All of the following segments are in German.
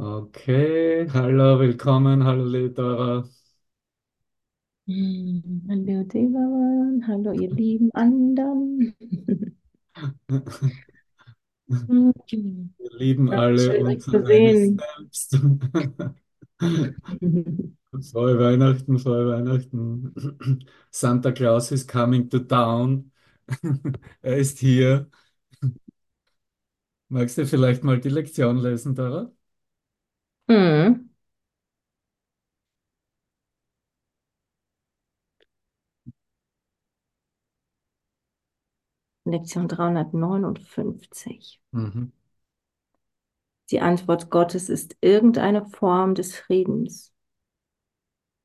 Okay, hallo, willkommen, hallo Lidora. Hm, Hallo Devan, hallo ihr lieben anderen. Hm, Wir lieben ja, alle Schön euch uns zu eines sehen. selbst. Frohe Weihnachten, frohe Weihnachten. Santa Claus is coming to town. Er ist hier. Magst du vielleicht mal die Lektion lesen, Dora? Hm. Lektion 359. Mhm. Die Antwort Gottes ist irgendeine Form des Friedens.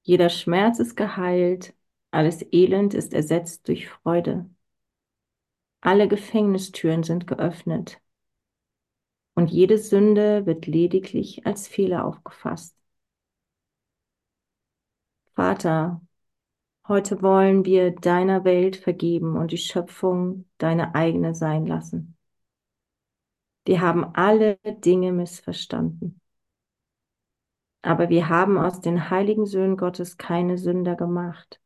Jeder Schmerz ist geheilt, alles Elend ist ersetzt durch Freude. Alle Gefängnistüren sind geöffnet und jede Sünde wird lediglich als Fehler aufgefasst. Vater, Heute wollen wir deiner Welt vergeben und die Schöpfung deine eigene sein lassen. Wir haben alle Dinge missverstanden. Aber wir haben aus den heiligen Söhnen Gottes keine Sünder gemacht.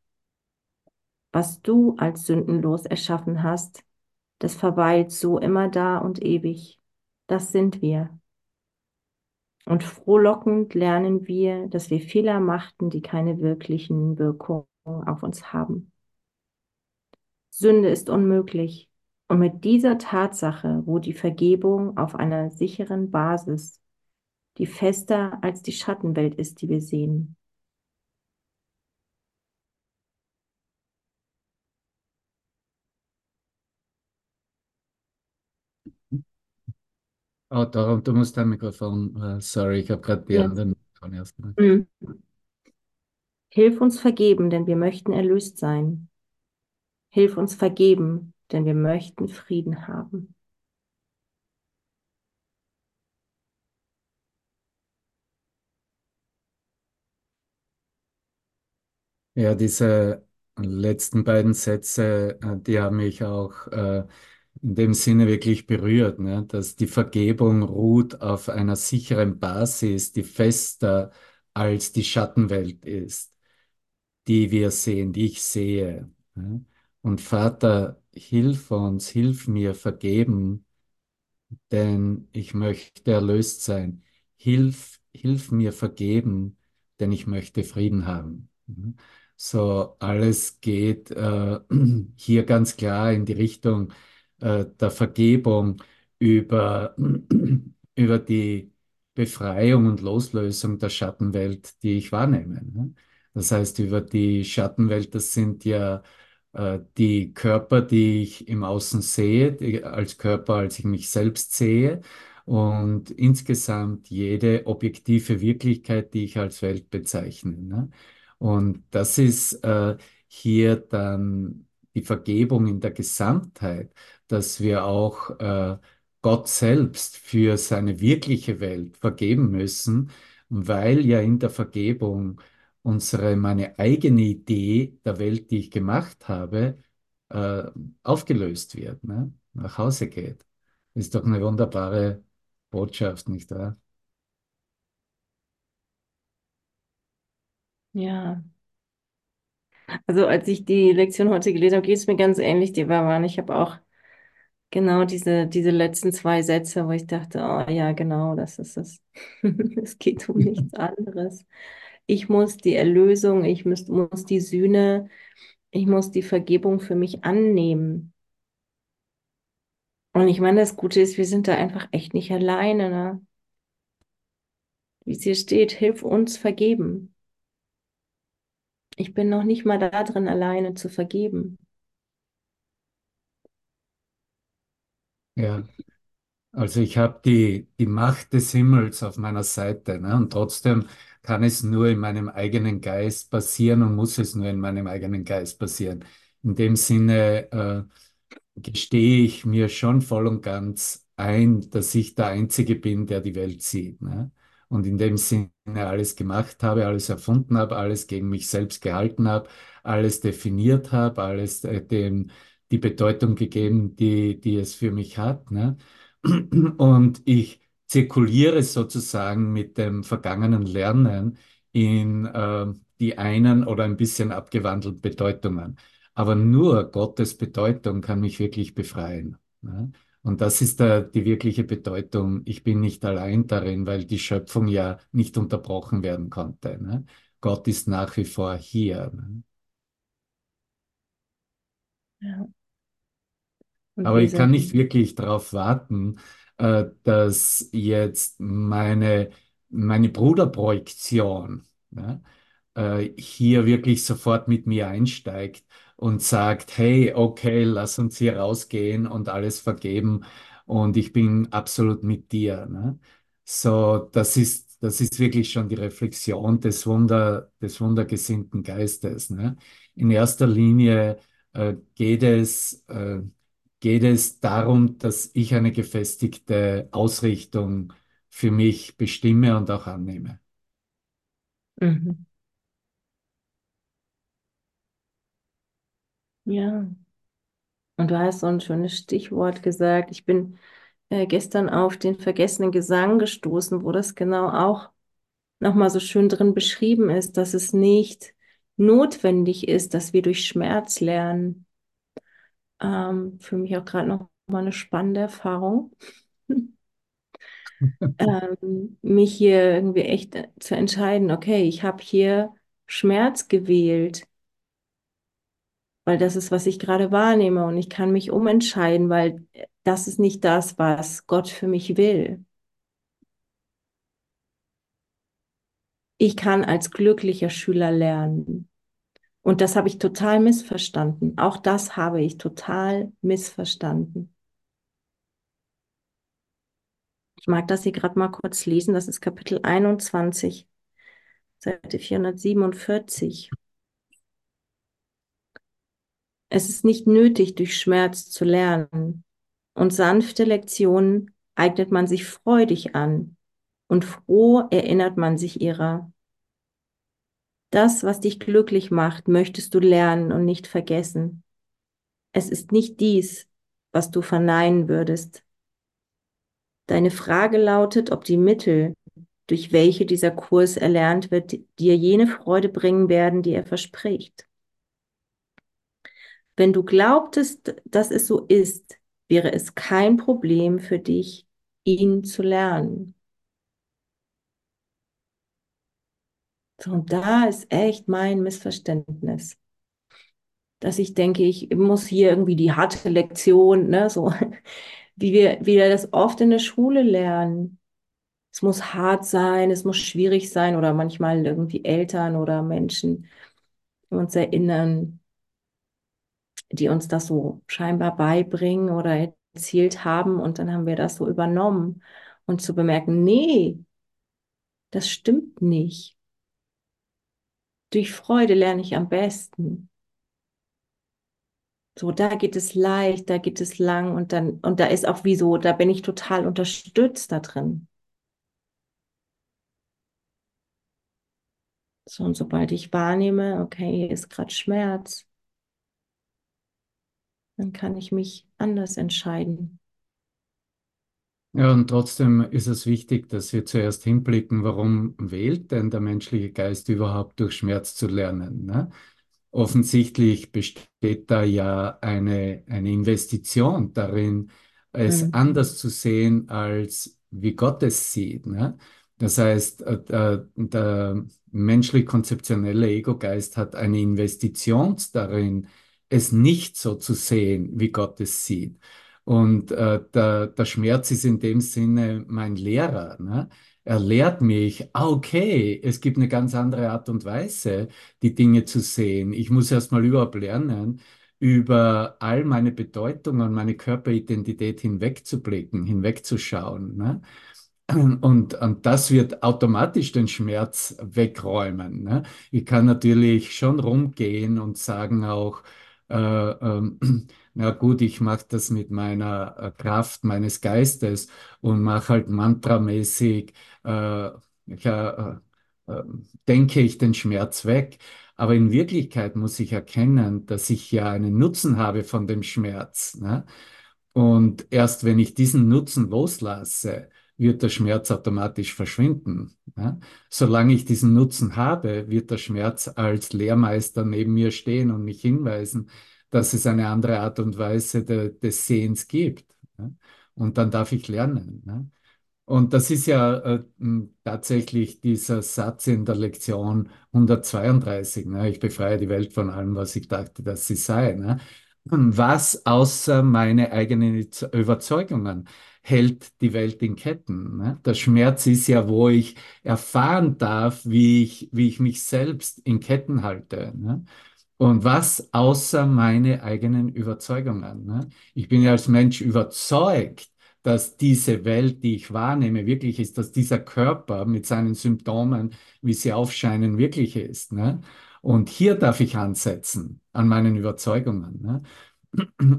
Was du als sündenlos erschaffen hast, das verweilt so immer da und ewig. Das sind wir. Und frohlockend lernen wir, dass wir Fehler machten, die keine wirklichen Wirkungen auf uns haben. Sünde ist unmöglich. Und mit dieser Tatsache ruht die Vergebung auf einer sicheren Basis, die fester als die Schattenwelt ist, die wir sehen. Oh, Dora, du musst dein Mikrofon. äh, sorry, ich habe gerade die Yes. anderen Mikrofone erst. Mhm. Hilf uns vergeben, denn wir möchten erlöst sein. Hilf uns vergeben, denn wir möchten Frieden haben. Ja, diese letzten beiden Sätze, äh, die haben mich auch äh, in dem Sinne wirklich berührt, ne? Dass die Vergebung ruht auf einer sicheren Basis, die fester als die Schattenwelt ist, die wir sehen, die ich sehe. Ne? Und Vater, hilf uns, hilf mir vergeben, denn ich möchte erlöst sein. Hilf, hilf mir vergeben, denn ich möchte Frieden haben. Mhm. So, alles geht äh, hier ganz klar in die Richtung äh, der Vergebung über, über die Befreiung und Loslösung der Schattenwelt, die ich wahrnehme. Ne? Das heißt, über die Schattenwelt, das sind ja äh, die Körper, die ich im Außen sehe, die, als Körper, als ich mich selbst sehe und insgesamt jede objektive Wirklichkeit, die ich als Welt bezeichne. Ne? Und das ist äh, hier dann die Vergebung in der Gesamtheit, dass wir auch äh, Gott selbst für seine wirkliche Welt vergeben müssen, weil ja in der Vergebung unsere, meine eigene Idee der Welt, die ich gemacht habe, äh, aufgelöst wird, ne? Nach Hause geht. Ist doch eine wunderbare Botschaft, nicht wahr? Ja, also als ich die Lektion heute gelesen habe, geht es mir ganz ähnlich, die waren. Ich habe auch genau diese, diese letzten zwei Sätze, wo ich dachte, oh ja, genau, das ist es. Es geht um nichts anderes. Ich muss die Erlösung, ich muss, muss die Sühne, ich muss die Vergebung für mich annehmen. Und ich meine, das Gute ist, wir sind da einfach echt nicht alleine, ne? Wie es hier steht, hilf uns vergeben. Ich bin noch nicht mal da drin, alleine zu vergeben. Ja, also ich habe die, die Macht des Himmels auf meiner Seite, ne? Und trotzdem kann es nur in meinem eigenen Geist passieren und muss es nur in meinem eigenen Geist passieren. In dem Sinne, äh, gestehe ich mir schon voll und ganz ein, dass ich der Einzige bin, der die Welt sieht. Ne? Und in dem Sinne alles gemacht habe, alles erfunden habe, alles gegen mich selbst gehalten habe, alles definiert habe, alles äh, dem die Bedeutung gegeben, die, die es für mich hat. Ne? Und ich zirkuliere sozusagen mit dem vergangenen Lernen in äh, die einen oder ein bisschen abgewandelten Bedeutungen. Aber nur Gottes Bedeutung kann mich wirklich befreien. Ne? Und das ist der, die wirkliche Bedeutung. Ich bin nicht allein darin, weil die Schöpfung ja nicht unterbrochen werden konnte. Ne? Gott ist nach wie vor hier. Ne? Ja. Aber ich kann nicht wirklich darauf warten, äh, dass jetzt meine, meine Bruderprojektion ja, äh, hier wirklich sofort mit mir einsteigt und sagt, hey, okay, lass uns hier rausgehen und alles vergeben und ich bin absolut mit dir. Ne? So, das ist, das ist wirklich schon die Reflexion des Wunder, des wundergesinnten Geistes. Ne? In erster Linie äh, geht es, äh, geht es darum, dass ich eine gefestigte Ausrichtung für mich bestimme und auch annehme. mhm. Ja. Und du hast so ein schönes Stichwort gesagt. Ich bin äh, gestern auf den vergessenen Gesang gestoßen, wo das genau auch nochmal so schön drin beschrieben ist, dass es nicht notwendig ist, dass wir durch Schmerz lernen. Ähm, für mich auch gerade noch mal eine spannende Erfahrung, ähm, mich hier irgendwie echt zu entscheiden, okay, ich habe hier Schmerz gewählt, weil das ist, was ich gerade wahrnehme und ich kann mich umentscheiden, weil das ist nicht das, was Gott für mich will. Ich kann als glücklicher Schüler lernen. Und das habe ich total missverstanden. Auch das habe ich total missverstanden. Ich mag das hier gerade mal kurz lesen. Das ist Kapitel 21, Seite 447. Es ist nicht nötig, durch Schmerz zu lernen. Und sanfte Lektionen eignet man sich freudig an. Und froh erinnert man sich ihrer. Das, was dich glücklich macht, möchtest du lernen und nicht vergessen. Es ist nicht dies, was du verneinen würdest. Deine Frage lautet, ob die Mittel, durch welche dieser Kurs erlernt wird, dir jene Freude bringen werden, die er verspricht. Wenn du glaubtest, dass es so ist, wäre es kein Problem für dich, ihn zu lernen. So, und da ist echt mein Missverständnis, dass ich denke, ich muss hier irgendwie die harte Lektion, ne, so wie wir, wie wir das oft in der Schule lernen. Es muss hart sein, es muss schwierig sein oder manchmal irgendwie Eltern oder Menschen uns erinnern, die uns das so scheinbar beibringen oder erzählt haben und dann haben wir das so übernommen und zu bemerken, nee, das stimmt nicht. Durch Freude lerne ich am besten. So, da geht es leicht, da geht es lang und dann, und da ist auch wie so, da bin ich total unterstützt da drin. So, und sobald ich wahrnehme, okay, hier ist gerade Schmerz, dann kann ich mich anders entscheiden. Ja, und trotzdem ist es wichtig, dass wir zuerst hinblicken, warum wählt denn der menschliche Geist überhaupt durch Schmerz zu lernen? Ne? Offensichtlich besteht da ja eine, eine Investition darin, es Mhm. anders zu sehen, als wie Gott es sieht. Ne? Das heißt, äh, der, der menschlich-konzeptionelle Ego-Geist hat eine Investition darin, es nicht so zu sehen, wie Gott es sieht. Und äh, der, der Schmerz ist in dem Sinne mein Lehrer. Ne? Er lehrt mich, ah, okay, es gibt eine ganz andere Art und Weise, die Dinge zu sehen. Ich muss erst mal überhaupt lernen, über all meine Bedeutung und meine Körperidentität hinwegzublicken, hinwegzuschauen. Ne? Und, und das wird automatisch den Schmerz wegräumen. Ne? Ich kann natürlich schon rumgehen und sagen auch, äh, ähm, na gut, ich mache das mit meiner äh, Kraft meines Geistes und mache halt mantramäßig, äh, ja, äh, äh, denke ich den Schmerz weg. Aber in Wirklichkeit muss ich erkennen, dass ich ja einen Nutzen habe von dem Schmerz. Ne? Und erst wenn ich diesen Nutzen loslasse, wird der Schmerz automatisch verschwinden. Ja? Solange ich diesen Nutzen habe, wird der Schmerz als Lehrmeister neben mir stehen und mich hinweisen, dass es eine andere Art und Weise de, des Sehens gibt. Ja? Und dann darf ich lernen. Ja? Und das ist ja äh, tatsächlich dieser Satz in der Lektion 132. Ne? Ich befreie die Welt von allem, was ich dachte, dass sie sei. Ne? Was außer meine eigenen Überzeugungen hält die Welt in Ketten? Ne? Der Schmerz ist ja, wo ich erfahren darf, wie ich, wie ich mich selbst in Ketten halte. Ne? Und was außer meine eigenen Überzeugungen? Ne? Ich bin ja als Mensch überzeugt, dass diese Welt, die ich wahrnehme, wirklich ist, dass dieser Körper mit seinen Symptomen, wie sie aufscheinen, wirklich ist. Ne? Und hier darf ich ansetzen an meinen Überzeugungen. Ne?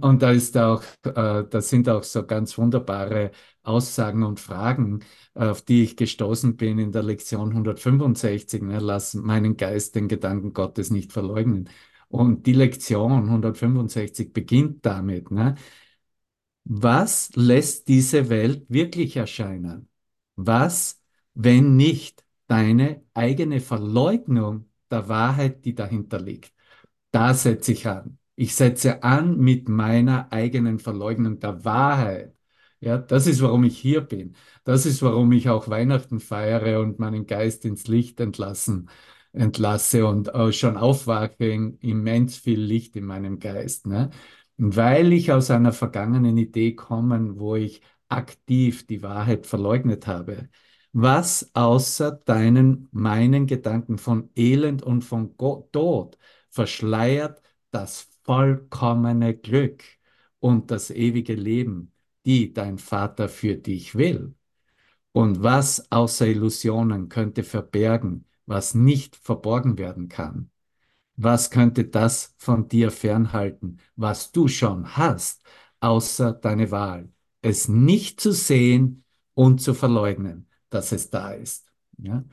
Und da ist auch, äh, da sind auch so ganz wunderbare Aussagen und Fragen, auf die ich gestoßen bin in der Lektion 165. Ne? Lass meinen Geist den Gedanken Gottes nicht verleugnen. Und die Lektion 165 beginnt damit, ne? Was lässt diese Welt wirklich erscheinen? Was, wenn nicht deine eigene Verleugnung der Wahrheit, die dahinter liegt? Da setze ich an. Ich setze an mit meiner eigenen Verleugnung der Wahrheit. Ja, das ist, warum ich hier bin. Das ist, warum ich auch Weihnachten feiere und meinen Geist ins Licht entlassen, entlasse und äh, schon aufwache in immens viel Licht in meinem Geist. Ne? weil ich aus einer vergangenen Idee komme, wo ich aktiv die Wahrheit verleugnet habe. Was außer deinen, meinen Gedanken von Elend und von Tod verschleiert das vollkommene Glück und das ewige Leben, die dein Vater für dich will? Und was außer Illusionen könnte verbergen, was nicht verborgen werden kann? Was könnte das von dir fernhalten, was du schon hast, außer deine Wahl? Es nicht zu sehen und zu verleugnen, dass es da ist. Ja?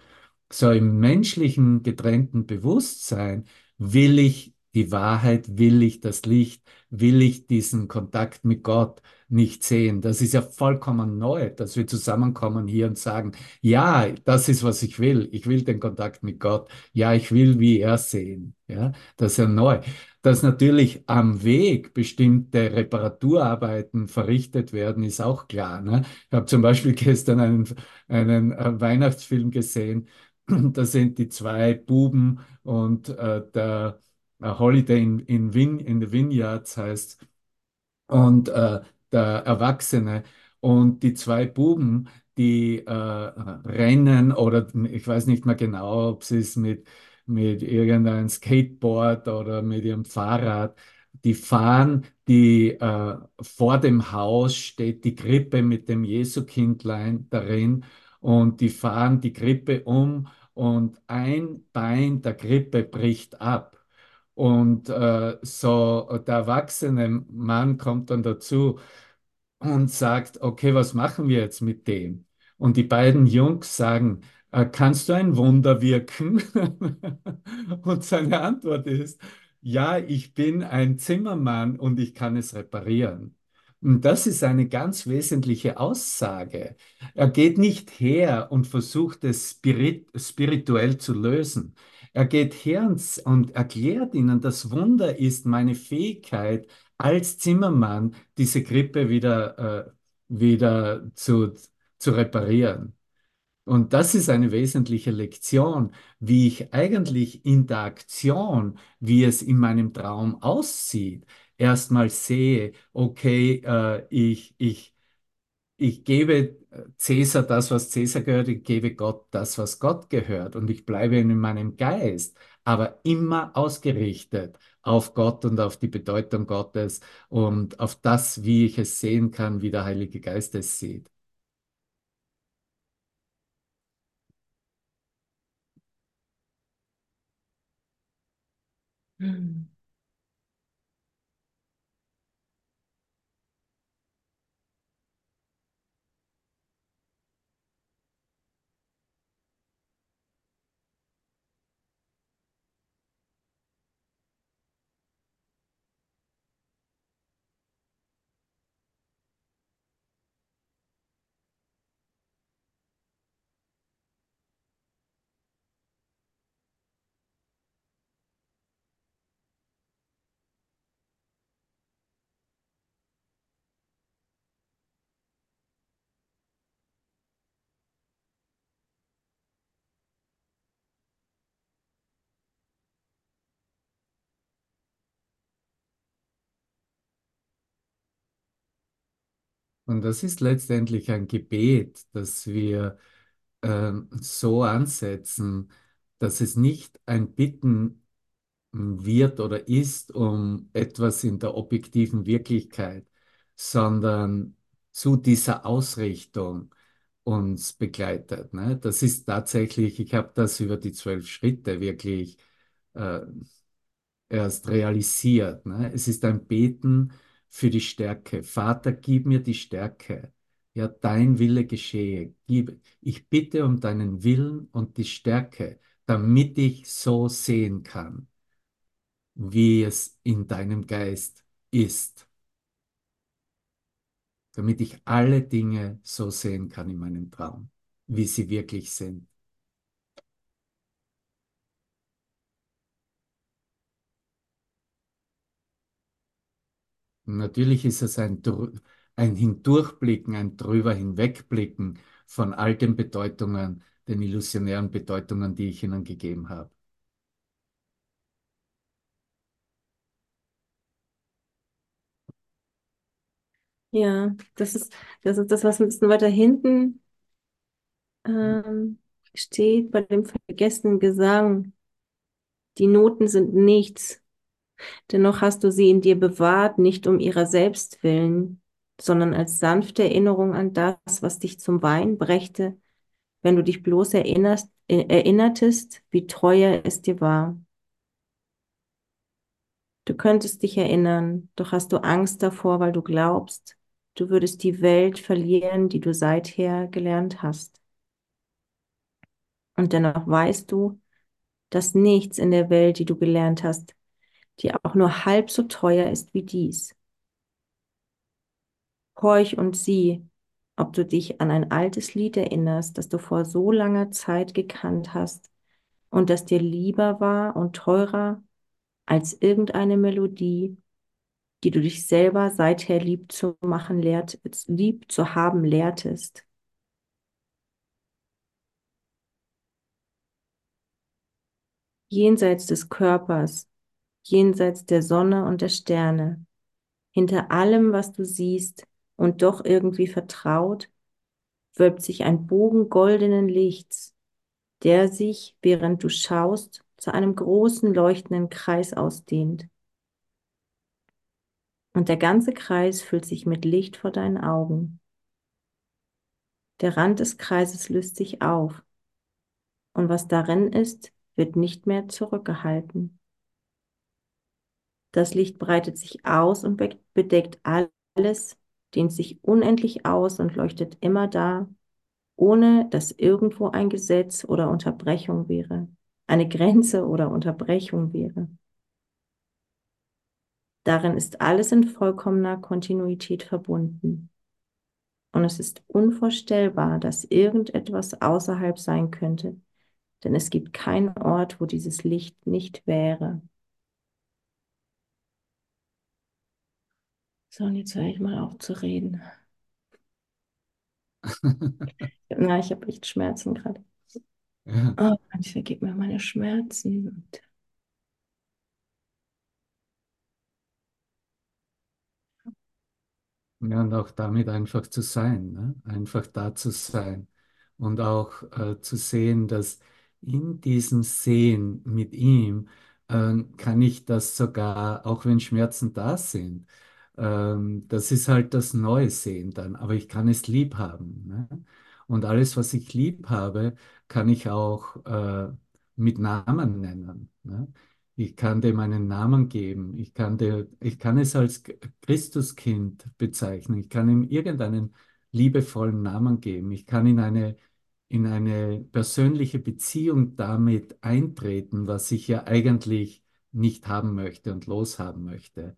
So im menschlichen getrennten Bewusstsein will ich die Wahrheit, will ich das Licht, will ich diesen Kontakt mit Gott nicht sehen. Das ist ja vollkommen neu, dass wir zusammenkommen hier und sagen, ja, das ist, was ich will. Ich will den Kontakt mit Gott. Ja, ich will, wie er sehen. Ja, das ist ja neu. Dass natürlich am Weg bestimmte Reparaturarbeiten verrichtet werden, ist auch klar. Ne? Ich habe zum Beispiel gestern einen, einen äh, Weihnachtsfilm gesehen. Da sind die zwei Buben und äh, der Holiday in, in, Vin, in the Vineyards heißt, und äh, der Erwachsene. Und die zwei Buben, die äh, rennen oder ich weiß nicht mehr genau, ob sie es mit, mit irgendeinem Skateboard oder mit ihrem Fahrrad, die fahren, die äh, vor dem Haus steht die Krippe mit dem Jesukindlein darin und die fahren die Krippe um und ein Bein der Krippe bricht ab. Und äh, so der erwachsene Mann kommt dann dazu und sagt, okay, was machen wir jetzt mit dem? Und die beiden Jungs sagen, äh, kannst du ein Wunder wirken? und seine Antwort ist, ja, ich bin ein Zimmermann und ich kann es reparieren. Und das ist eine ganz wesentliche Aussage. Er geht nicht her und versucht es spirit spirituell zu lösen. Er geht her und, und erklärt ihnen, das Wunder ist meine Fähigkeit, als Zimmermann diese Krippe wieder, äh, wieder zu, zu reparieren. Und das ist eine wesentliche Lektion, wie ich eigentlich in der Aktion, wie es in meinem Traum aussieht, erstmal sehe, okay, äh, ich, ich, ich gebe Cäsar das, was Cäsar gehört, ich gebe Gott das, was Gott gehört und ich bleibe in meinem Geist, aber immer ausgerichtet auf Gott und auf die Bedeutung Gottes und auf das, wie ich es sehen kann, wie der Heilige Geist es sieht. Hm. Und das ist letztendlich ein Gebet, das wir ähm, so ansetzen, dass es nicht ein Bitten wird oder ist um etwas in der objektiven Wirklichkeit, sondern zu dieser Ausrichtung uns begleitet. Ne? Das ist tatsächlich, ich habe das über die zwölf Schritte wirklich äh, erst realisiert. Ne? Es ist ein Beten für die Stärke. Vater, gib mir die Stärke. Ja, dein Wille geschehe. Gib, ich bitte um deinen Willen und die Stärke, damit ich so sehen kann, wie es in deinem Geist ist. Damit ich alle Dinge so sehen kann in meinem Traum, wie sie wirklich sind. Natürlich ist es ein, ein Hindurchblicken, ein drüber hinwegblicken von all den Bedeutungen, den illusionären Bedeutungen, die ich ihnen gegeben habe. Ja, das ist, das ist das, was ein bisschen weiter hinten ähm, steht bei dem vergessenen Gesang. Die Noten sind nichts. Dennoch hast du sie in dir bewahrt, nicht um ihrer selbst willen, sondern als sanfte Erinnerung an das, was dich zum Wein brächte, wenn du dich bloß erinnerst, äh, erinnertest, wie treuer es dir war. Du könntest dich erinnern, doch hast du Angst davor, weil du glaubst, du würdest die Welt verlieren, die du seither gelernt hast. Und dennoch weißt du, dass nichts in der Welt, die du gelernt hast, die auch nur halb so teuer ist wie dies. Horch und sieh, ob du dich an ein altes Lied erinnerst, das du vor so langer Zeit gekannt hast und das dir lieber war und teurer als irgendeine Melodie, die du dich selber seither lieb zu machen lehrt, lieb zu haben lehrtest. Jenseits des Körpers jenseits der Sonne und der Sterne. Hinter allem, was du siehst und doch irgendwie vertraut, wölbt sich ein Bogen goldenen Lichts, der sich, während du schaust, zu einem großen leuchtenden Kreis ausdehnt. Und der ganze Kreis füllt sich mit Licht vor deinen Augen. Der Rand des Kreises löst sich auf, und was darin ist, wird nicht mehr zurückgehalten. Das Licht breitet sich aus und bedeckt alles, dehnt sich unendlich aus und leuchtet immer da, ohne dass irgendwo ein Gesetz oder Unterbrechung wäre, eine Grenze oder Unterbrechung wäre. Darin ist alles in vollkommener Kontinuität verbunden. Und es ist unvorstellbar, dass irgendetwas außerhalb sein könnte, denn es gibt keinen Ort, wo dieses Licht nicht wäre. So, und jetzt höre ich mal auf zu reden. Na, ich habe echt Schmerzen gerade. Ja. Oh, ich vergib mir meine Schmerzen. Ja, und auch damit einfach zu sein, ne? einfach da zu sein und auch äh, zu sehen, dass in diesem Sehen mit ihm äh, kann ich das sogar, auch wenn Schmerzen da sind, ähm, das ist halt das neue Sehen dann, aber ich kann es lieb haben. Ne? Und alles, was ich lieb habe, kann ich auch äh, mit Namen nennen. Ne? Ich kann dem einen Namen geben. Ich kann, der, ich kann es als Christuskind bezeichnen. Ich kann ihm irgendeinen liebevollen Namen geben. Ich kann in eine, in eine persönliche Beziehung damit eintreten, was ich ja eigentlich nicht haben möchte und loshaben möchte.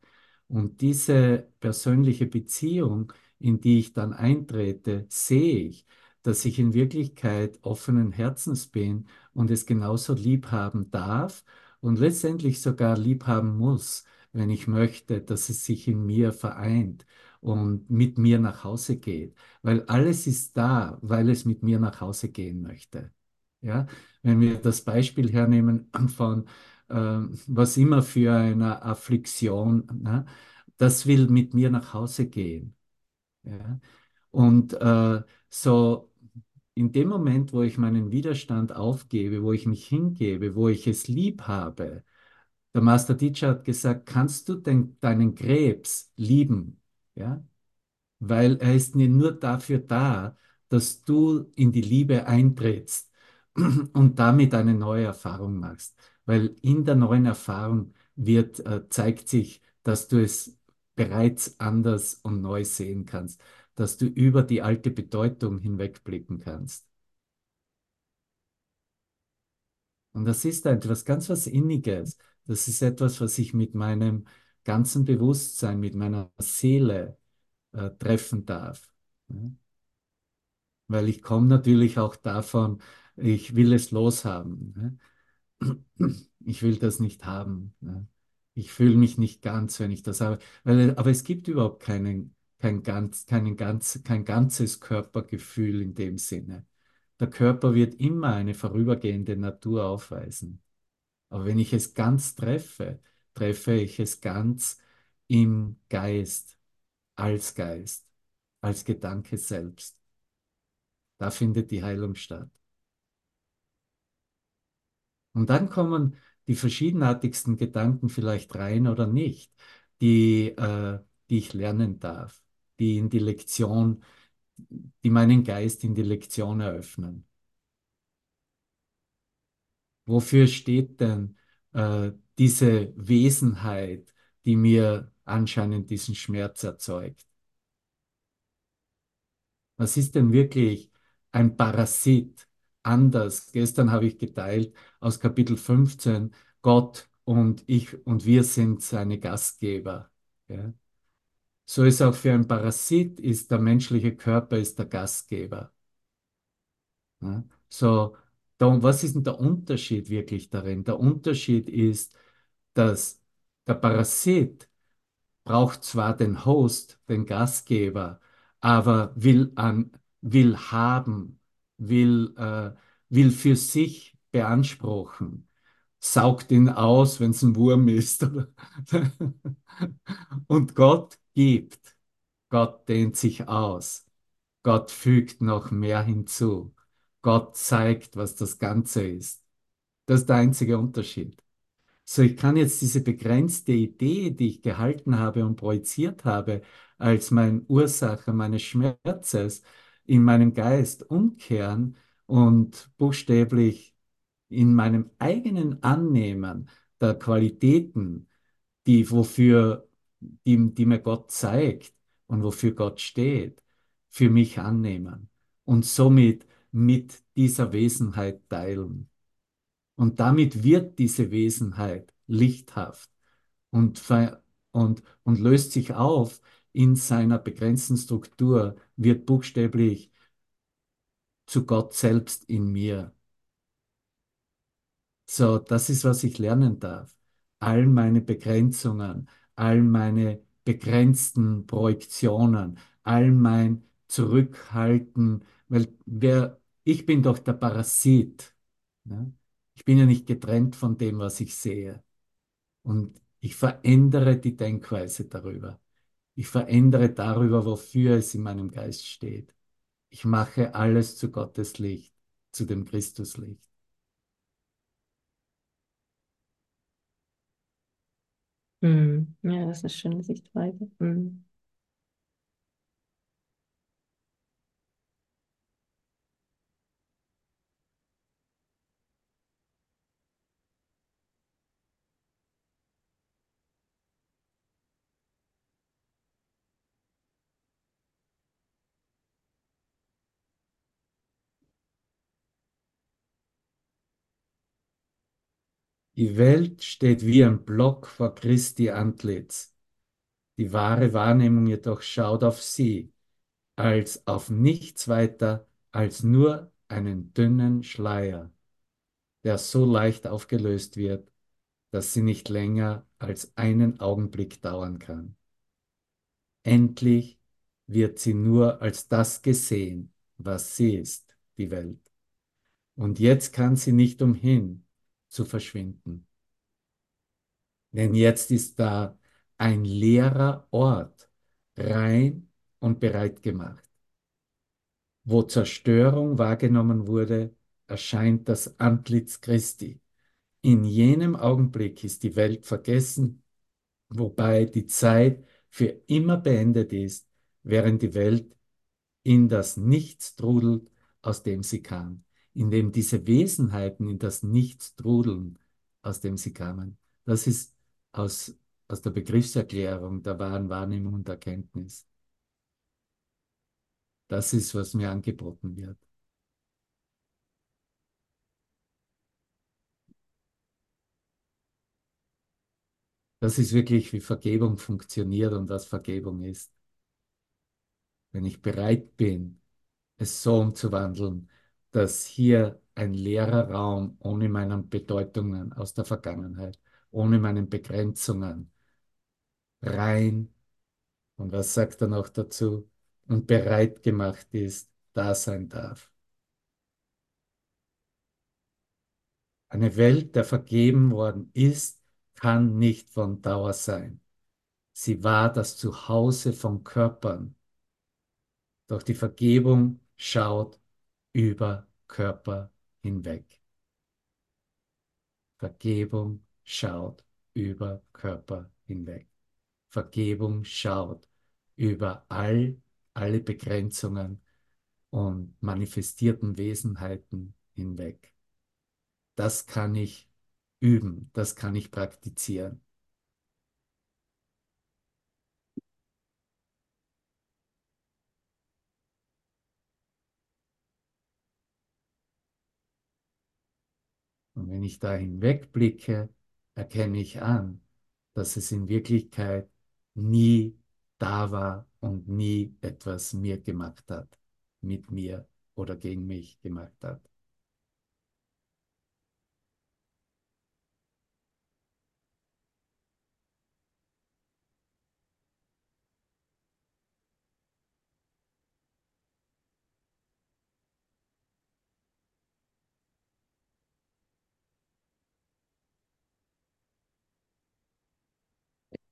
Und diese persönliche Beziehung, in die ich dann eintrete, sehe ich, dass ich in Wirklichkeit offenen Herzens bin und es genauso lieb haben darf und letztendlich sogar lieb haben muss, wenn ich möchte, dass es sich in mir vereint und mit mir nach Hause geht. Weil alles ist da, weil es mit mir nach Hause gehen möchte. Ja? Wenn wir das Beispiel hernehmen von was immer für eine Affliktion, ne? das will mit mir nach Hause gehen. Ja? Und äh, so in dem Moment, wo ich meinen Widerstand aufgebe, wo ich mich hingebe, wo ich es lieb habe, der Master Teacher hat gesagt, kannst du den, deinen Krebs lieben? Ja? Weil er ist nur dafür da, dass du in die Liebe eintrittst und damit eine neue Erfahrung machst. Weil in der neuen Erfahrung wird, äh, zeigt sich, dass du es bereits anders und neu sehen kannst, dass du über die alte Bedeutung hinwegblicken kannst. Und das ist etwas ganz was Inniges. Das ist etwas, was ich mit meinem ganzen Bewusstsein, mit meiner Seele äh, treffen darf. Weil ich komme natürlich auch davon, ich will es loshaben. Ich will das nicht haben. Ja? Ich fühle mich nicht ganz, wenn ich das habe. Weil, aber es gibt überhaupt keinen, kein, ganz, keinen ganz, kein ganzes Körpergefühl in dem Sinne. Der Körper wird immer eine vorübergehende Natur aufweisen. Aber wenn ich es ganz treffe, treffe ich es ganz im Geist, als Geist, als Gedanke selbst. Da findet die Heilung statt. Und dann kommen die verschiedenartigsten Gedanken vielleicht rein oder nicht, die, äh, die ich lernen darf, die in die Lektion, die meinen Geist in die Lektion eröffnen. Wofür steht denn äh, diese Wesenheit, die mir anscheinend diesen Schmerz erzeugt? Was ist denn wirklich ein Parasit? Anders. Gestern habe ich geteilt aus Kapitel 15, Gott und ich und wir sind seine Gastgeber. Ja? So ist auch für einen Parasit ist der menschliche Körper ist der Gastgeber. Ja? So, da, was ist denn der Unterschied wirklich darin? Der Unterschied ist, dass der Parasit braucht zwar den Host, den Gastgeber, aber will, an, will haben, will, äh, will für sich beanspruchen, saugt ihn aus, wenn es ein Wurm ist. Und Gott gibt, Gott dehnt sich aus, Gott fügt noch mehr hinzu, Gott zeigt, was das Ganze ist. Das ist der einzige Unterschied. So, ich kann jetzt diese begrenzte Idee, die ich gehalten habe und projiziert habe, als mein Ursache meines Schmerzes in meinem Geist umkehren und buchstäblich in meinem eigenen Annehmen der Qualitäten, die, wofür, die, die mir Gott zeigt und wofür Gott steht, für mich annehmen und somit mit dieser Wesenheit teilen. Und damit wird diese Wesenheit lichthaft und, und, und löst sich auf in seiner begrenzten Struktur, wird buchstäblich zu Gott selbst in mir. So, das ist, was ich lernen darf. All meine Begrenzungen, all meine begrenzten Projektionen, all mein Zurückhalten, weil wer, ich bin doch der Parasit. Ne? Ich bin ja nicht getrennt von dem, was ich sehe. Und ich verändere die Denkweise darüber. Ich verändere darüber, wofür es in meinem Geist steht. Ich mache alles zu Gottes Licht, zu dem Christuslicht. Hm. Ja, das ist eine schöne Sichtweise. Hm. Die Welt steht wie ein Block vor Christi Antlitz. Die wahre Wahrnehmung jedoch schaut auf sie, als auf nichts weiter als nur einen dünnen Schleier, der so leicht aufgelöst wird, dass sie nicht länger als einen Augenblick dauern kann. Endlich wird sie nur als das gesehen, was sie ist, die Welt. Und jetzt kann sie nicht umhin zu verschwinden. Denn jetzt ist da ein leerer Ort, rein und bereit gemacht. wo Zerstörung wahrgenommen wurde, erscheint das Antlitz Christi. In jenem Augenblick ist die Welt vergessen, wobei die Zeit für immer beendet ist, während die Welt in das Nichts trudelt, aus dem sie kam, indem diese Wesenheiten in das Nichts trudeln, aus dem sie kamen. Das ist aus, aus der Begriffserklärung der wahren Wahrnehmung und Erkenntnis. Das ist, was mir angeboten wird. Das ist wirklich, wie Vergebung funktioniert und was Vergebung ist. Wenn ich bereit bin, es so umzuwandeln, dass hier ein leerer Raum ohne meinen Bedeutungen aus der Vergangenheit, ohne meinen Begrenzungen, rein, und was sagt er noch dazu, und bereit gemacht ist, da sein darf. Eine Welt, der vergeben worden ist, kann nicht von Dauer sein. Sie war das Zuhause von Körpern. Doch die Vergebung schaut über Körper hinweg. Vergebung schaut über Körper hinweg. Vergebung schaut über all, alle Begrenzungen und manifestierten Wesenheiten hinweg. Das kann ich üben, das kann ich praktizieren. Wenn ich da hinwegblicke, erkenne ich an, dass es in Wirklichkeit nie da war und nie etwas mir gemacht hat, mit mir oder gegen mich gemacht hat.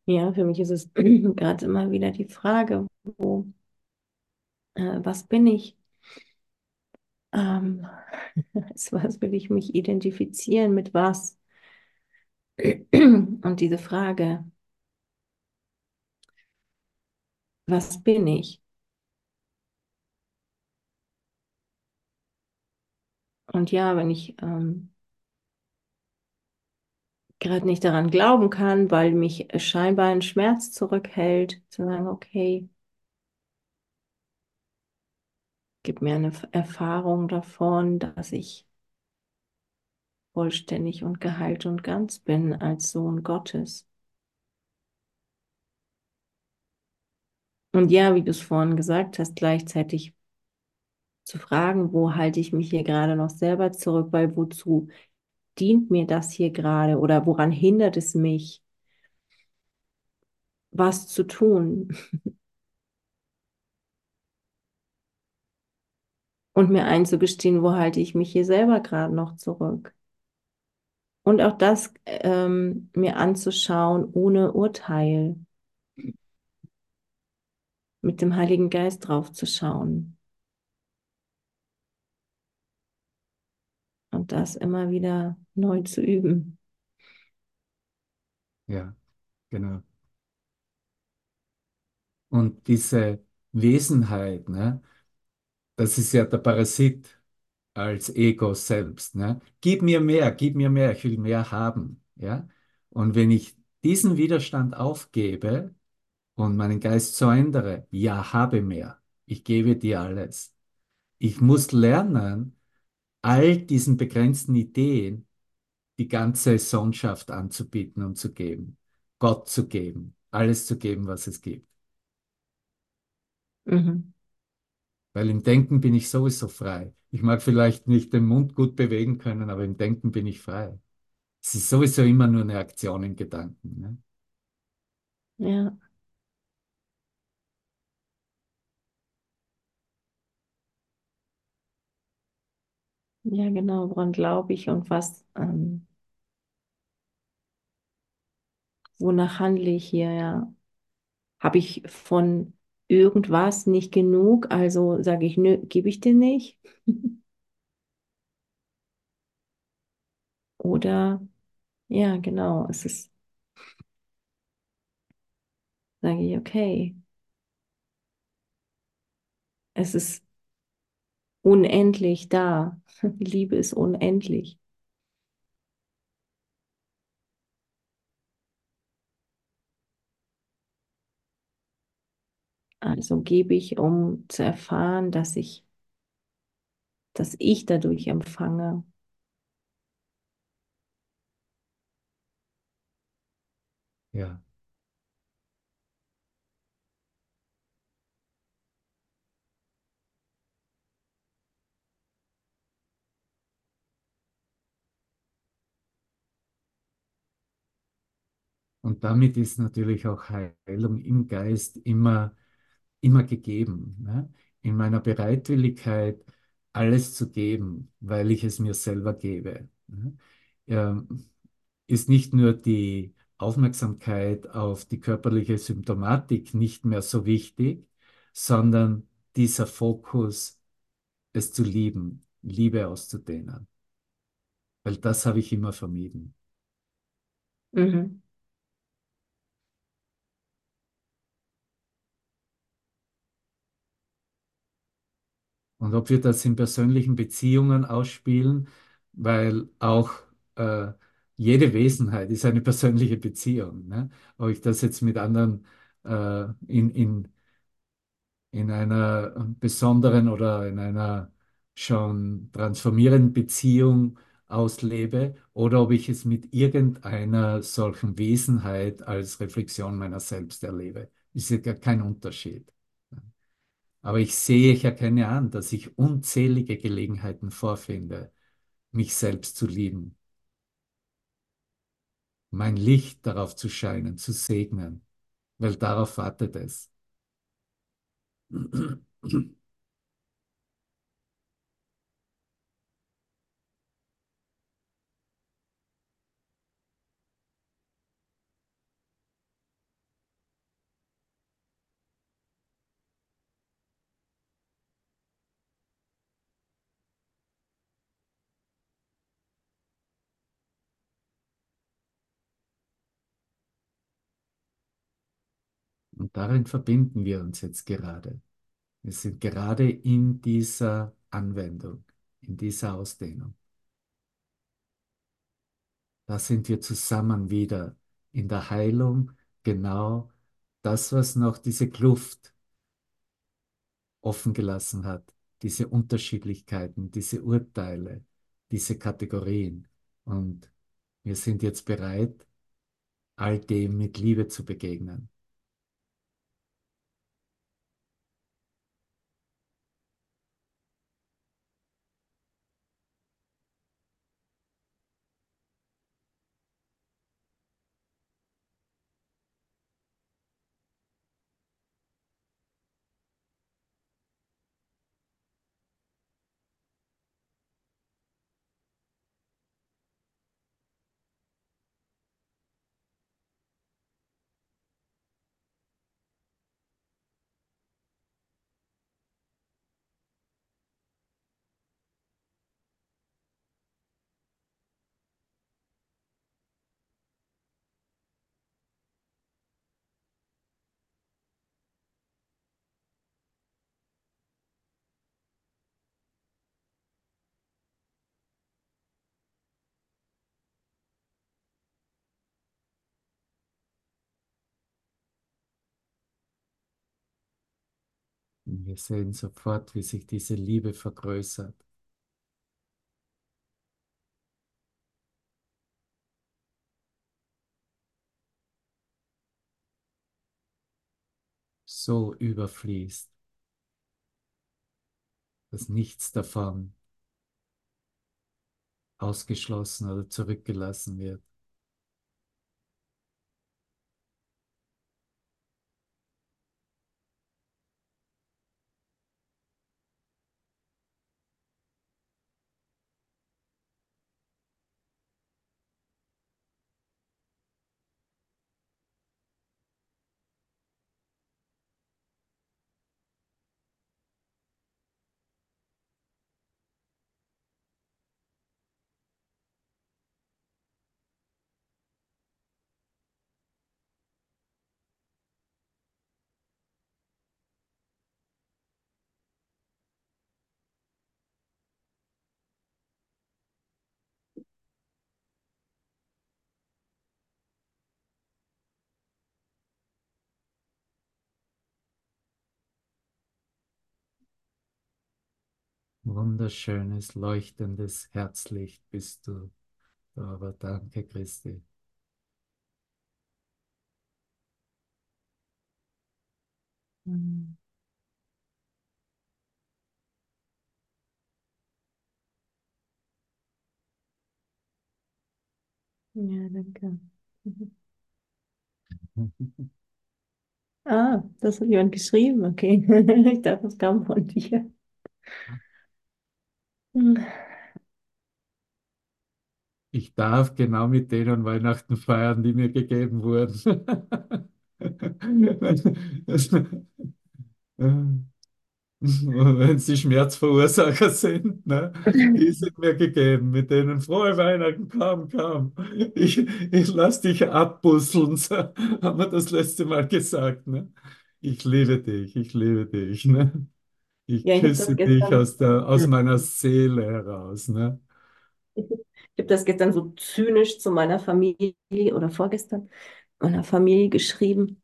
Ja, für mich ist es gerade immer wieder die Frage, wo, äh, was bin ich? Ähm, was will ich mich identifizieren mit was? Und diese Frage, was bin ich? Und ja, wenn ich ähm, gerade nicht daran glauben kann, weil mich scheinbar ein Schmerz zurückhält, zu sagen, okay, gib mir eine Erfahrung davon, dass ich vollständig und geheilt und ganz bin als Sohn Gottes. Und ja, wie du es vorhin gesagt hast, gleichzeitig zu fragen, wo halte ich mich hier gerade noch selber zurück, weil wozu dient mir das hier gerade oder woran hindert es mich, was zu tun? Und mir einzugestehen, wo halte ich mich hier selber gerade noch zurück? Und auch das ähm, mir anzuschauen ohne Urteil. Mit dem Heiligen Geist drauf zu schauen. Und das immer wieder neu zu üben. Ja, genau. Und diese Wesenheit, ne, das ist ja der Parasit als Ego selbst. Ne? Gib mir mehr, gib mir mehr, ich will mehr haben. Ja? Und wenn ich diesen Widerstand aufgebe und meinen Geist so ändere, ja, habe mehr, ich gebe dir alles. Ich muss lernen, all diesen begrenzten Ideen die ganze Sohnschaft anzubieten und zu geben, Gott zu geben, alles zu geben, was es gibt. Mhm. Weil im Denken bin ich sowieso frei. Ich mag vielleicht nicht den Mund gut bewegen können, aber im Denken bin ich frei. Es ist sowieso immer nur eine Aktion in Gedanken. Ne? Ja. Ja, genau, woran glaube ich und was, ähm, wonach handle ich hier, ja. Habe ich von irgendwas nicht genug, also sage ich, nö, gebe ich dir nicht. Oder ja, genau, es ist, sage ich, okay, es ist unendlich da. Liebe ist unendlich. Also gebe ich, um zu erfahren, dass ich, dass ich dadurch empfange. Ja. Und damit ist natürlich auch Heilung im Geist immer, immer gegeben. Ne? In meiner Bereitwilligkeit, alles zu geben, weil ich es mir selber gebe. Ne? Ähm, ist nicht nur die Aufmerksamkeit auf die körperliche Symptomatik nicht mehr so wichtig, sondern dieser Fokus, es zu lieben, Liebe auszudehnen. Weil das habe ich immer vermieden. Mhm. Und ob wir das in persönlichen Beziehungen ausspielen, weil auch äh, jede Wesenheit ist eine persönliche Beziehung. Ne? Ob ich das jetzt mit anderen äh, in, in, in einer besonderen oder in einer schon transformierenden Beziehung auslebe oder ob ich es mit irgendeiner solchen Wesenheit als Reflexion meiner selbst erlebe, ist ja gar kein Unterschied. Aber ich sehe, ich erkenne an, dass ich unzählige Gelegenheiten vorfinde, mich selbst zu lieben, mein Licht darauf zu scheinen, zu segnen, weil darauf wartet es. Darin verbinden wir uns jetzt gerade. Wir sind gerade in dieser Anwendung, in dieser Ausdehnung. Da sind wir zusammen wieder in der Heilung, genau das, was noch diese Kluft offen gelassen hat, diese Unterschiedlichkeiten, diese Urteile, diese Kategorien. Und wir sind jetzt bereit, all dem mit Liebe zu begegnen. Und wir sehen sofort, wie sich diese Liebe vergrößert. So überfließt, dass nichts davon ausgeschlossen oder zurückgelassen wird. Wunderschönes, leuchtendes Herzlicht bist du. Aber danke, Christi. Mhm. Ja, danke. Ah, das hat jemand geschrieben, okay. Ich dachte, das kam von dir. Ich darf genau mit denen Weihnachten feiern, die mir gegeben wurden. Wenn sie Schmerzverursacher sind, ne? Die sind mir gegeben, mit denen frohe Weihnachten, komm, komm. Ich, ich lass dich abbusseln, haben wir das letzte Mal gesagt, ne? Ich liebe dich, ich liebe dich, ne? Ich Ja, ich küsse dich aus der, aus meiner Seele heraus, ne? ich habe das gestern so zynisch zu meiner Familie oder vorgestern meiner Familie geschrieben.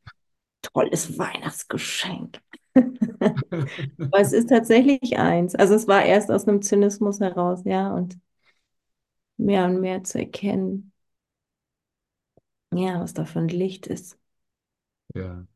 Tolles Weihnachtsgeschenk. Aber es ist tatsächlich eins. Also es war erst aus einem Zynismus heraus, ja, und mehr und mehr zu erkennen, ja, was da für ein Licht ist. Ja.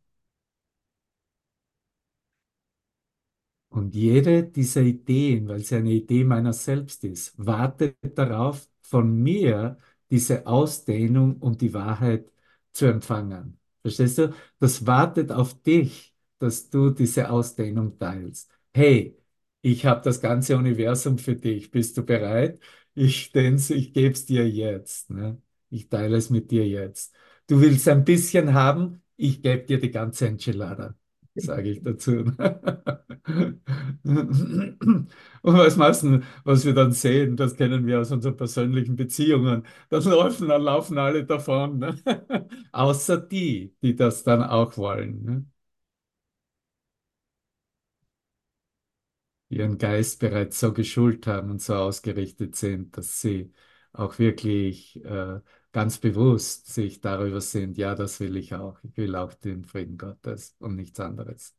Und jede dieser Ideen, weil sie eine Idee meiner selbst ist, wartet darauf, von mir diese Ausdehnung und die Wahrheit zu empfangen. Verstehst du? Das wartet auf dich, dass du diese Ausdehnung teilst. Hey, ich habe das ganze Universum für dich. Bist du bereit? Ich dehn's, ich gebe es dir jetzt. Ne? Ich teile es mit dir jetzt. Du willst ein bisschen haben, ich gebe dir die ganze Enchilada sage ich dazu. Und was meisten, was wir dann sehen, das kennen wir aus unseren persönlichen Beziehungen, dann laufen, dann laufen alle davon, ne? Außer die, die das dann auch wollen, ne? Ihren Geist bereits so geschult haben und so ausgerichtet sind, dass sie auch wirklich äh, ganz bewusst sich darüber sind, ja, das will ich auch. Ich will auch den Frieden Gottes und nichts anderes.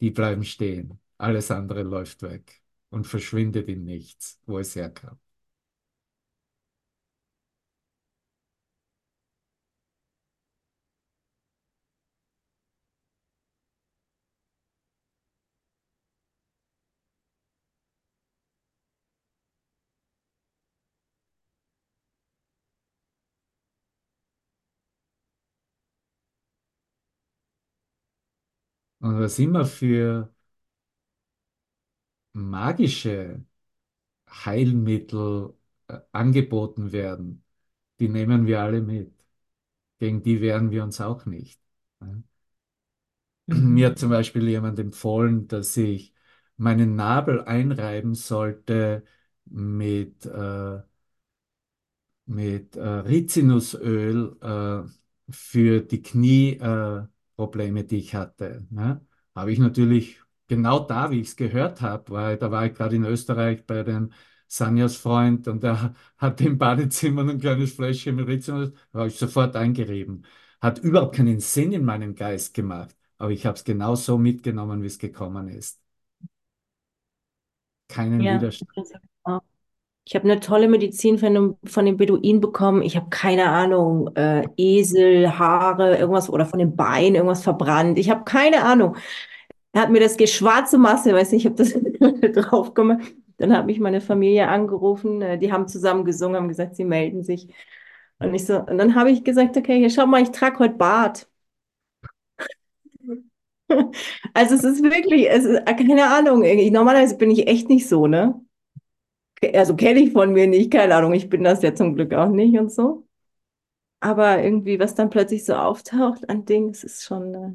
die bleiben stehen. Alles andere läuft weg und verschwindet in nichts, wo es herkam. Und was immer für magische Heilmittel äh, angeboten werden, die nehmen wir alle mit. Gegen die wehren wir uns auch nicht. Ja. Mir Mhm. hat zum Beispiel jemand empfohlen, dass ich meinen Nabel einreiben sollte mit äh, mit äh, Rizinusöl äh, für die Knieprobleme, äh, Probleme, die ich hatte. Ne? Habe ich natürlich genau da, wie ich es gehört habe, weil da war ich gerade in Österreich bei dem Sanjas Freund und der hat im Badezimmer ein kleines Fläschchen mit Rizinus, habe ich sofort eingerieben. Hat überhaupt keinen Sinn in meinem Geist gemacht, aber ich habe es genau so mitgenommen, wie es gekommen ist. Keinen Ja, Widerstand. Ich habe eine tolle Medizin von von den Beduinen bekommen. Ich habe keine Ahnung, äh, Esel, Haare, irgendwas oder von den Beinen, irgendwas verbrannt. Ich habe keine Ahnung. Er hat mir das ge- schwarze Masse, weiß nicht, ich habe das drauf gemacht. Dann hat mich meine Familie angerufen, äh, die haben zusammen gesungen, haben gesagt, sie melden sich. Und ich so, und dann habe ich gesagt, okay, hier schau mal, ich trage heute Bart. Also es ist wirklich, es ist, äh, keine Ahnung, normalerweise bin ich echt nicht so, ne? Also kenne ich von mir nicht, keine Ahnung, ich bin das ja zum Glück auch nicht und so. Aber irgendwie, was dann plötzlich so auftaucht an Dingen, das ist schon. Äh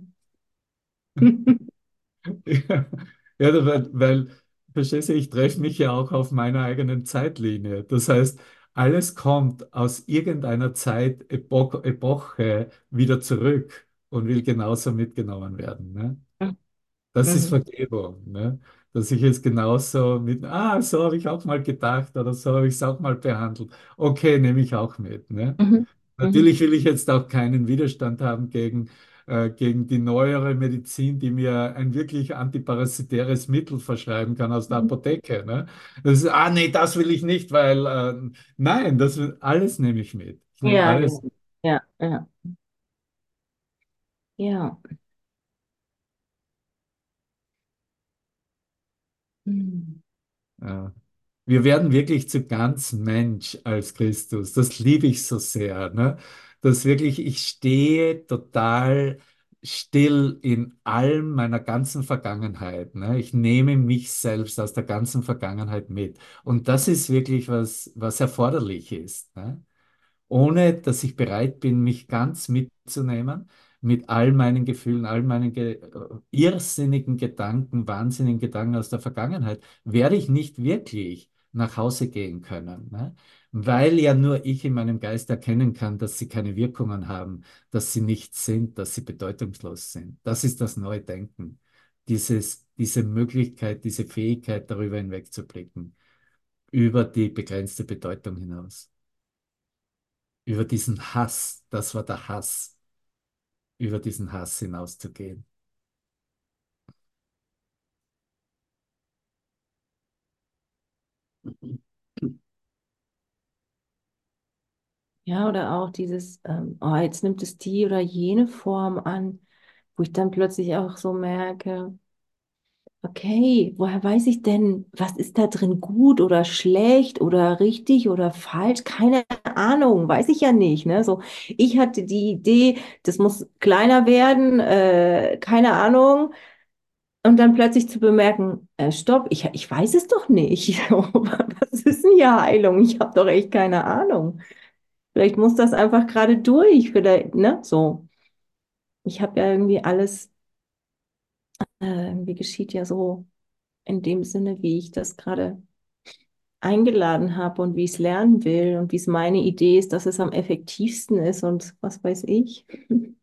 Ja, ja, weil, weil, verstehst du, ich treffe mich ja auch auf meiner eigenen Zeitlinie. Das heißt, alles kommt aus irgendeiner Zeit, Epo Epoche wieder zurück und will genauso mitgenommen werden. Ne? Das ist Mhm. Vergebung. Ne? Dass ich jetzt genauso mit, ah, so habe ich auch mal gedacht oder so habe ich es auch mal behandelt. Okay, nehme ich auch mit. Ne? Mhm. Mhm. Natürlich will ich jetzt auch keinen Widerstand haben gegen äh, gegen die neuere Medizin, die mir ein wirklich antiparasitäres Mittel verschreiben kann aus der Apotheke. Ne? Das ist, ah nee, das will ich nicht, weil äh, nein, das alles nehme ich mit. Ich nehme Ja, alles. genau. Ja, ja, ja. Hm. Äh, wir werden wirklich zu ganz Mensch als Christus. Das liebe ich so sehr. Ne? Dass wirklich, ich stehe total still in allem meiner ganzen Vergangenheit. Ne? Ich nehme mich selbst aus der ganzen Vergangenheit mit. Und das ist wirklich was, was erforderlich ist. Ne? ohne dass ich bereit bin, mich ganz mitzunehmen, mit all meinen Gefühlen, all meinen ge äh, irrsinnigen Gedanken, wahnsinnigen Gedanken aus der Vergangenheit, werde ich nicht wirklich nach Hause gehen können, ne? Weil ja nur ich in meinem Geist erkennen kann, dass sie keine Wirkungen haben, dass sie nichts sind, dass sie bedeutungslos sind. Das ist das neue Denken. Dieses, diese Möglichkeit, diese Fähigkeit, darüber hinwegzublicken, über die begrenzte Bedeutung hinaus über diesen Hass, das war der Hass, über diesen Hass hinauszugehen. Ja, oder auch dieses, ähm, oh, jetzt nimmt es die oder jene Form an, wo ich dann plötzlich auch so merke, okay, woher weiß ich denn, was ist da drin gut oder schlecht oder richtig oder falsch? Keine Ahnung, weiß ich ja nicht. Ne? So, ich hatte die Idee, das muss kleiner werden, äh, keine Ahnung. Und dann plötzlich zu bemerken, äh, stopp, ich, ich weiß es doch nicht. Was ist denn hier Heilung? Ich habe doch echt keine Ahnung. Vielleicht muss das einfach gerade durch. Vielleicht, ne? So. Ich habe ja irgendwie alles, äh, irgendwie geschieht ja so in dem Sinne, wie ich das gerade eingeladen habe und wie ich es lernen will und wie es meine Idee ist, dass es am effektivsten ist und was weiß ich.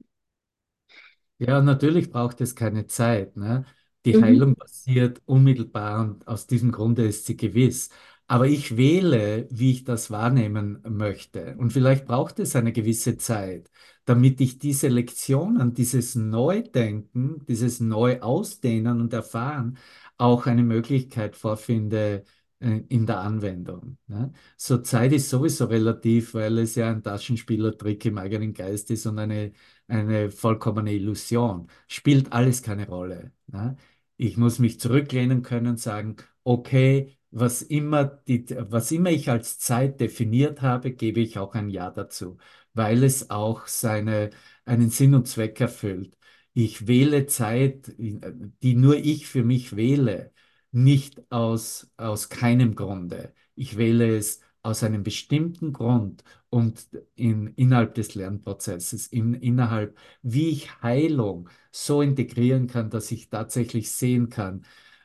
Ja, natürlich braucht es keine Zeit, ne? Die Mhm. Heilung passiert unmittelbar und aus diesem Grunde ist sie gewiss. Aber ich wähle, wie ich das wahrnehmen möchte. Und vielleicht braucht es eine gewisse Zeit, damit ich diese Lektionen, dieses Neudenken, dieses Neuausdehnen und Erfahren auch eine Möglichkeit vorfinde, äh, in der Anwendung. Ne? So Zeit ist sowieso relativ, weil es ja ein Taschenspielertrick im eigenen Geist ist und eine eine vollkommene Illusion. Spielt alles keine Rolle. Ne? Ich muss mich zurücklehnen können und sagen, okay, was immer, die, was immer ich als Zeit definiert habe, gebe ich auch ein Ja dazu, weil es auch seine, einen Sinn und Zweck erfüllt. Ich wähle Zeit, die nur ich für mich wähle, nicht aus, aus keinem Grunde. Ich wähle es aus einem bestimmten Grund und in, innerhalb des Lernprozesses, in, innerhalb, wie ich Heilung so integrieren kann, dass ich tatsächlich sehen kann,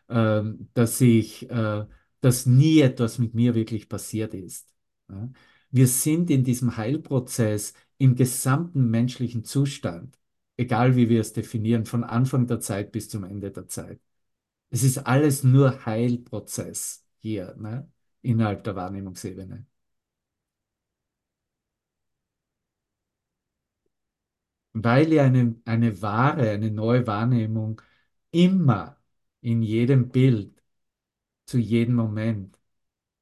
ähm, dass ich, äh, dass nie etwas mit mir wirklich passiert ist. Ja? Wir sind in diesem Heilprozess im gesamten menschlichen Zustand, egal wie wir es definieren, von Anfang der Zeit bis zum Ende der Zeit. Es ist alles nur Heilprozess hier, ne? innerhalb der Wahrnehmungsebene. weil ja eine, eine wahre, eine neue Wahrnehmung immer in jedem Bild, zu jedem Moment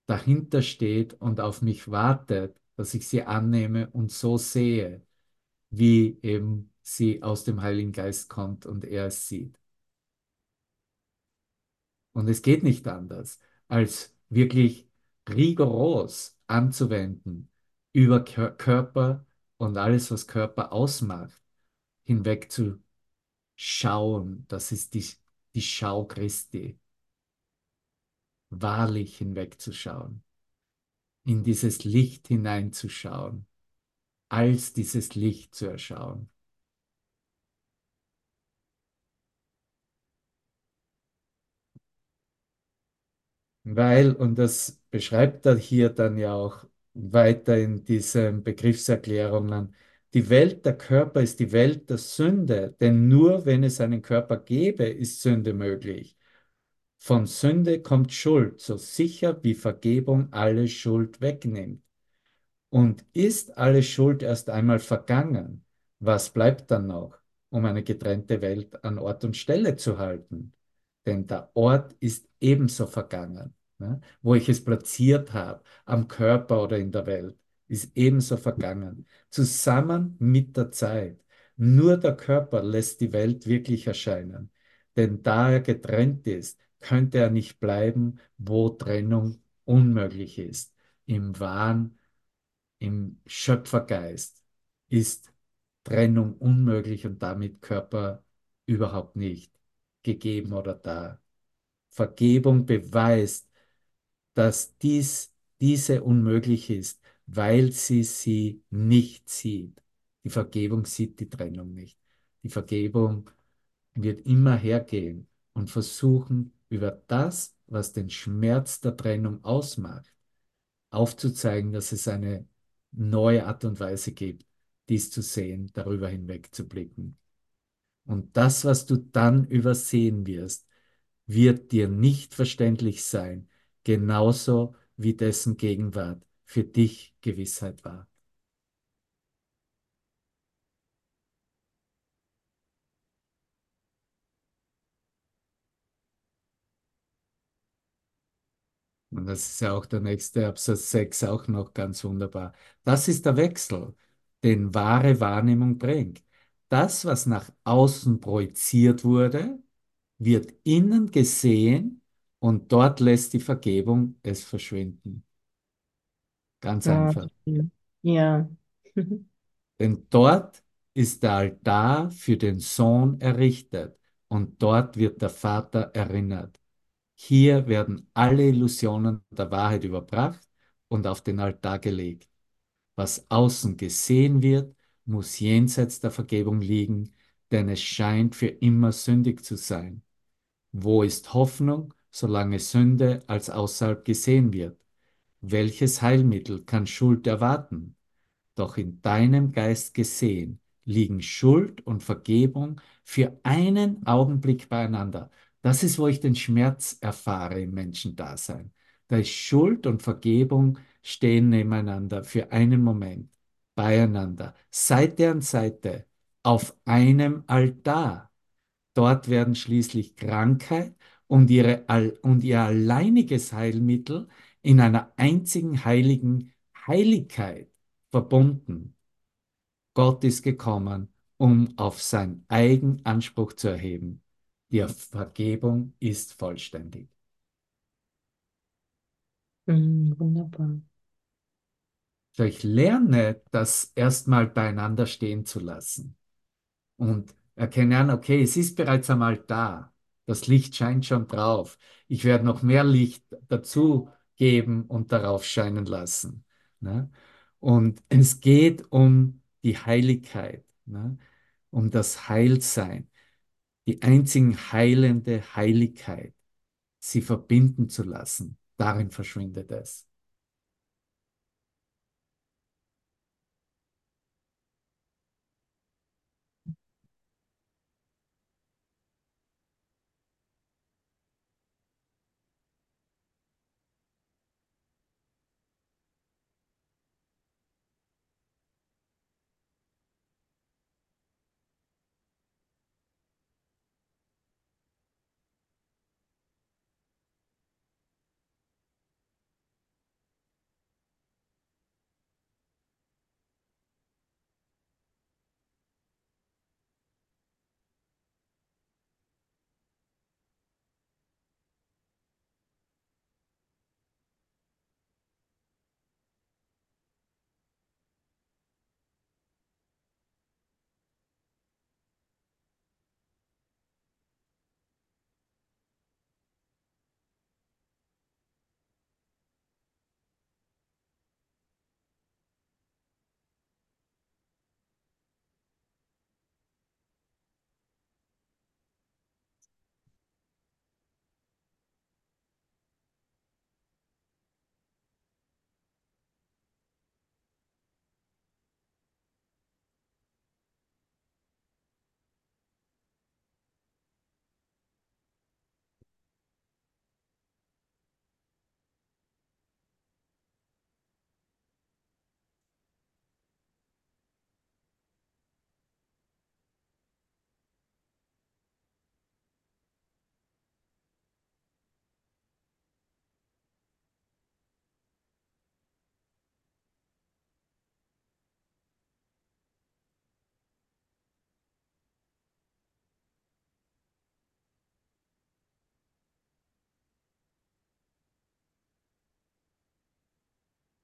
dahinter steht und auf mich wartet, dass ich sie annehme und so sehe, wie eben sie aus dem Heiligen Geist kommt und er es sieht. Und es geht nicht anders, als wirklich rigoros anzuwenden über Körper und alles, was Körper ausmacht, hinweg zu schauen. Das ist die, die Schau Christi. Wahrlich hinwegzuschauen, in dieses Licht hineinzuschauen, als dieses Licht zu erschauen. Weil, und das beschreibt er hier dann ja auch weiter in diesen Begriffserklärungen, die Welt der Körper ist die Welt der Sünde, denn nur wenn es einen Körper gäbe, ist Sünde möglich. Von Sünde kommt Schuld, so sicher wie Vergebung alle Schuld wegnimmt. Und ist alle Schuld erst einmal vergangen, was bleibt dann noch? um eine getrennte Welt an Ort und Stelle zu halten. Denn der Ort ist ebenso vergangen. Ne? Wo ich es platziert habe, am Körper oder in der Welt, ist ebenso vergangen. Zusammen mit der Zeit. Nur der Körper lässt die Welt wirklich erscheinen. Denn da er getrennt ist, könnte er nicht bleiben, wo Trennung unmöglich ist. Im Wahn, im Schöpfergeist ist Trennung unmöglich und damit Körper überhaupt nicht gegeben oder da. Vergebung beweist, dass dies, diese unmöglich ist, weil sie sie nicht sieht. Die Vergebung sieht die Trennung nicht. Die Vergebung wird immer hergehen und versuchen, über das, was den Schmerz der Trennung ausmacht, aufzuzeigen, dass es eine neue Art und Weise gibt, dies zu sehen, darüber hinweg zu blicken. Und das, was du dann übersehen wirst, wird dir nicht verständlich sein, genauso wie dessen Gegenwart für dich Gewissheit war. Und das ist ja auch der nächste Absatz 6 auch noch ganz wunderbar. Das ist der Wechsel, den wahre Wahrnehmung bringt. Das, was nach außen projiziert wurde, wird innen gesehen und dort lässt die Vergebung es verschwinden. Ganz Ja. einfach. Ja. Denn dort ist der Altar für den Sohn errichtet und dort wird der Vater erinnert. Hier werden alle Illusionen der Wahrheit überbracht und auf den Altar gelegt. Was außen gesehen wird, muss jenseits der Vergebung liegen, denn es scheint für immer sündig zu sein. Wo ist Hoffnung, solange Sünde als außerhalb gesehen wird? Welches Heilmittel kann Schuld erwarten? Doch in deinem Geist gesehen liegen Schuld und Vergebung für einen Augenblick beieinander. Das ist, wo ich den Schmerz erfahre im Menschendasein. Da ist Schuld und Vergebung stehen nebeneinander für einen Moment, beieinander, Seite an Seite, auf einem Altar. Dort werden schließlich Krankheit und, ihre, und ihr alleiniges Heilmittel in einer einzigen heiligen Heiligkeit verbunden. Gott ist gekommen, um auf sein eigen Anspruch zu erheben. Die Vergebung ist vollständig. Mhm, wunderbar. So, ich lerne, das erstmal beieinander stehen zu lassen und erkenne an, okay, es ist bereits einmal da. Das Licht scheint schon drauf. Ich werde noch mehr Licht dazu geben und darauf scheinen lassen. Ne? Und es geht um die Heiligkeit, ne? um das Heilsein, die einzig heilende Heiligkeit, sie verbinden zu lassen. Darin verschwindet es.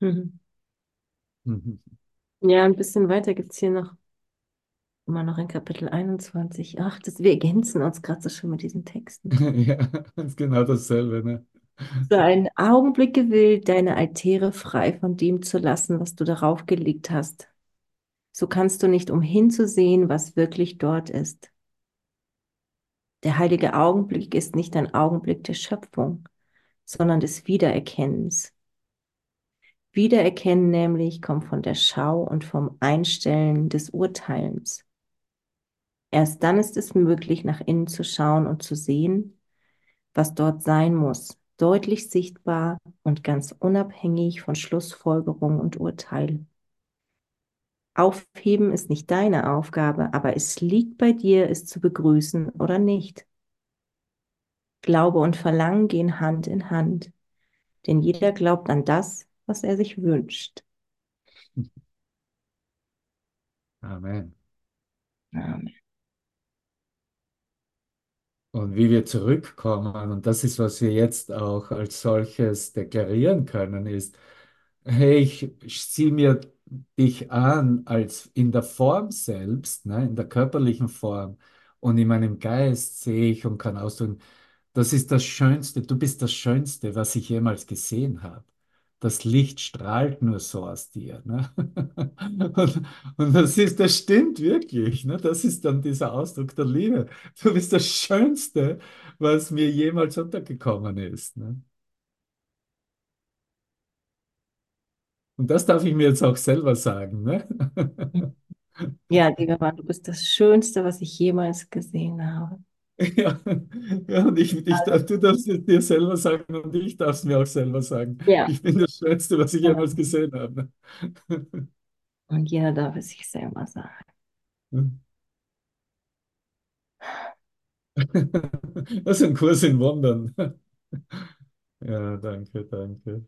Mhm. Mhm. Ja, ein bisschen weiter gibt es hier noch, immer noch in Kapitel 21. Ach, das, wir ergänzen uns gerade so schön mit diesen Texten. Ja, ist genau dasselbe, ne? Für einen Augenblick gewillt, deine Altäre frei von dem zu lassen, was du darauf gelegt hast. So kannst du nicht umhin zu sehen, was wirklich dort ist. Der heilige Augenblick ist nicht ein Augenblick der Schöpfung, sondern des Wiedererkennens. Wiedererkennen nämlich kommt von der Schau und vom Einstellen des Urteilens. Erst dann ist es möglich, nach innen zu schauen und zu sehen, was dort sein muss, deutlich sichtbar und ganz unabhängig von Schlussfolgerung und Urteil. Aufheben ist nicht deine Aufgabe, aber es liegt bei dir, es zu begrüßen oder nicht. Glaube und Verlangen gehen Hand in Hand, denn jeder glaubt an das, was er sich wünscht. Amen. Amen. Und wie wir zurückkommen, und das ist, was wir jetzt auch als solches deklarieren können, ist, hey, ich, ziehe mir dich an als in der Form selbst, ne, in der körperlichen Form und in meinem Geist sehe ich und kann ausdrücken, das ist das Schönste, du bist das Schönste, was ich jemals gesehen habe. Das Licht strahlt nur so aus dir. Ne? Und, und das ist, das stimmt wirklich. Ne? Das ist dann dieser Ausdruck der Liebe. Du bist das Schönste, was mir jemals untergekommen ist. Ne? Und das darf ich mir jetzt auch selber sagen. Ne? Ja, lieber Mann, du bist das Schönste, was ich jemals gesehen habe. Ja, ja, und ich, ich, darf- du darfst es dir selber sagen und ich darf es mir auch selber sagen. Ja. Ich bin das Schönste, was ich Ja. jemals gesehen habe. Und jeder darf es sich selber sagen. Das ist ein Kurs in Wundern. Ja, danke, danke.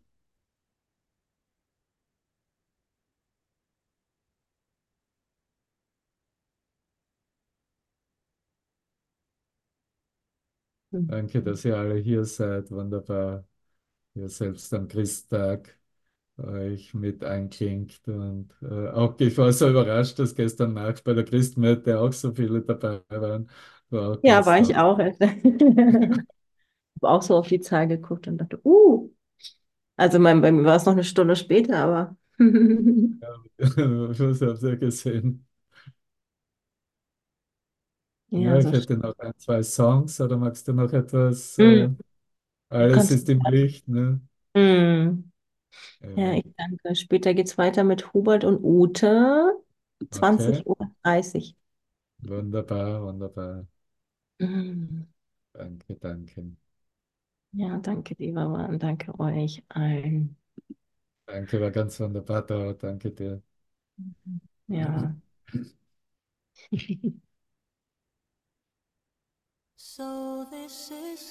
Danke, dass ihr alle hier seid. Wunderbar. Ihr selbst am Christtag euch mit einklingt. Und äh, auch ich war so überrascht, dass gestern Nacht bei der Christmette auch so viele dabei waren. War Ja, war ich auch. Habe auch so auf die Zahl geguckt und dachte, uh, also mein, bei mir war es noch eine Stunde später, aber Ja, das habt ihr gesehen. Ja, ja, ich so. hätte noch ein, zwei Songs, oder magst du noch etwas? Hm, Äh, du alles kannst. ist im Licht, ne? Hm. Ja, Ja, ich danke. Später geht es weiter mit Hubert und Ute. okay. 20.30 Uhr. dreißig. Wunderbar, wunderbar. Hm. Danke, danke. Ja, danke, lieber Mann. Danke euch allen. Danke, war ganz wunderbar da. Danke dir. Ja. So this is